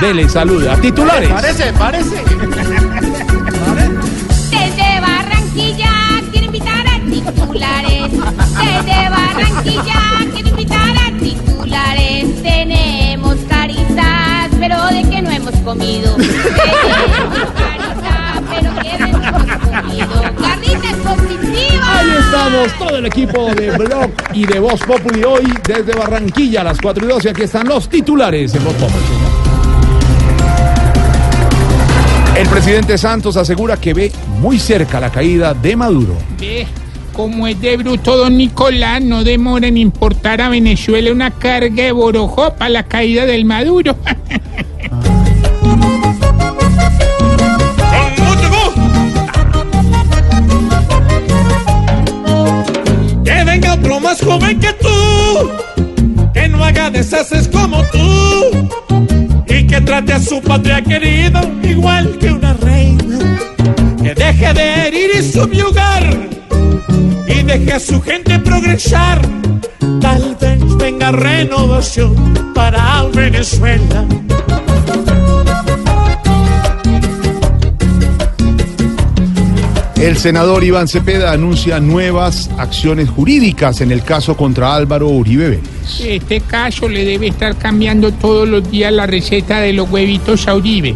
Dele, saluda. Titulares. Parece, parece. Desde Barranquilla quiero invitar a titulares. Desde Barranquilla quiero invitar a titulares. Tenemos caritas, pero de que no hemos comido. Tenemos caritas, pero que no hemos comido. Carnitas positivas. Ahí estamos, todo el equipo de Blog y de Voz Populi hoy desde Barranquilla a las 4 y 12. Aquí están los titulares en Voz Populi. El presidente Santos asegura que ve muy cerca la caída de Maduro. Ve, como es de bruto don Nicolás, no demora en importar a Venezuela una carga de borojó para la caída del Maduro. trate a su patria querida igual que una reina, que deje de herir y subyugar, y deje a su gente progresar. Tal vez venga renovación para Venezuela. El senador Iván Cepeda anuncia nuevas acciones jurídicas en el caso contra Álvaro Uribe Vélez. Este caso le debe estar cambiando todos los días la receta de los huevitos a Uribe.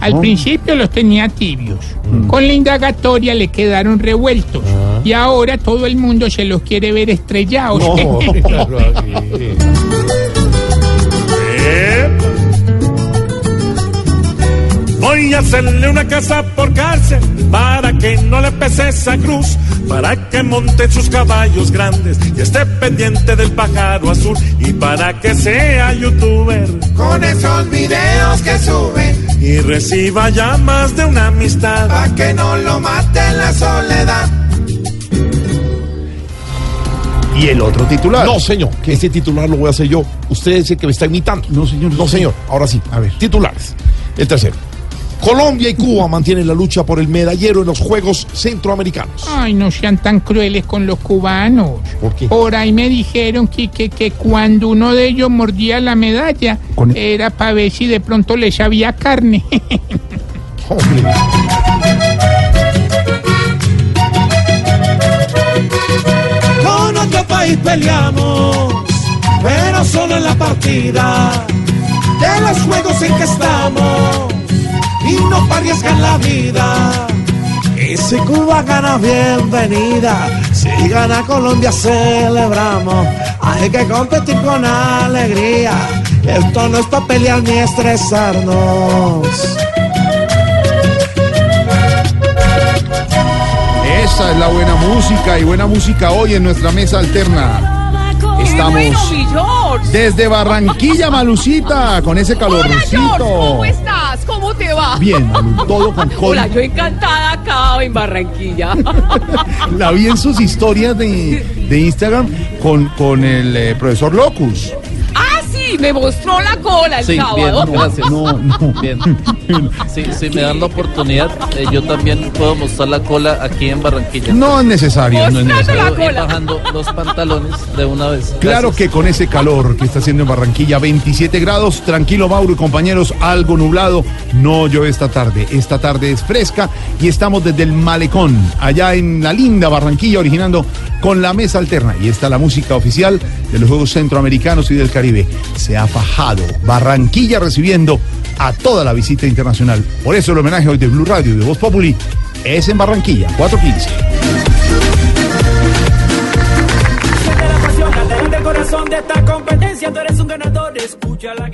Al Oh. principio los tenía tibios. Con la indagatoria le quedaron revueltos. Y ahora todo el mundo se los quiere ver estrellados. hacerle una casa por cárcel para que no le pese esa cruz, para que monte sus caballos grandes y esté pendiente del pájaro azul y para que sea youtuber Con esos videos que suben, y reciba llamas de una amistad. pa' que no lo mate en la soledad. Y el otro titular. No, señor, que ese titular lo voy a hacer yo. Usted dice que me está imitando. No, señor. No, señor, ahora sí. A ver. Titulares. El tercero. Colombia y Cuba mantienen la lucha por el medallero en los Juegos Centroamericanos. Ay, no sean tan crueles con los cubanos. ¿Por qué? ahí me dijeron que, que, que cuando uno de ellos mordía la medalla Con- era para ver si de pronto le sabía carne. Hombre. Con otro país peleamos, pero solo en la partida de los juegos en que estamos no para la vida. Y si Cuba gana, bienvenida. Si gana Colombia, celebramos. Hay que competir con alegría. Esto no es para pelear ni estresarnos. Esa es la buena música y buena música hoy en nuestra mesa alterna. Estamos desde Barranquilla, Malucita, con ese calorcito. ¿Cómo estás? ¿Cómo te va? Bien, Malu, todo con col. Hola, yo encantada acá en Barranquilla. La vi en sus historias de, de Instagram con, con el eh, profesor Locus. Sí, me mostró la cola el Sí, bien, sábado. gracias. No, no. Bien. Si, si me dan la oportunidad, eh, yo también puedo mostrar la cola aquí en Barranquilla. No es necesario, no es necesario. la cola. bajando los pantalones de una vez. Claro que con ese calor que está haciendo en Barranquilla, 27 grados, tranquilo Mauro y compañeros, algo nublado, no llueve esta tarde. Esta tarde es fresca y estamos desde el malecón, allá en la linda Barranquilla, originando con la mesa alterna. Y está la música oficial de los Juegos Centroamericanos y del Caribe. Se ha fajado Barranquilla recibiendo a toda la visita internacional. Por eso el homenaje hoy de Blue Radio y de Voz Populi es en Barranquilla, 415. Siente la pasión, lateral del corazón de esta competencia. Tú eres un ganador, escucha la gente.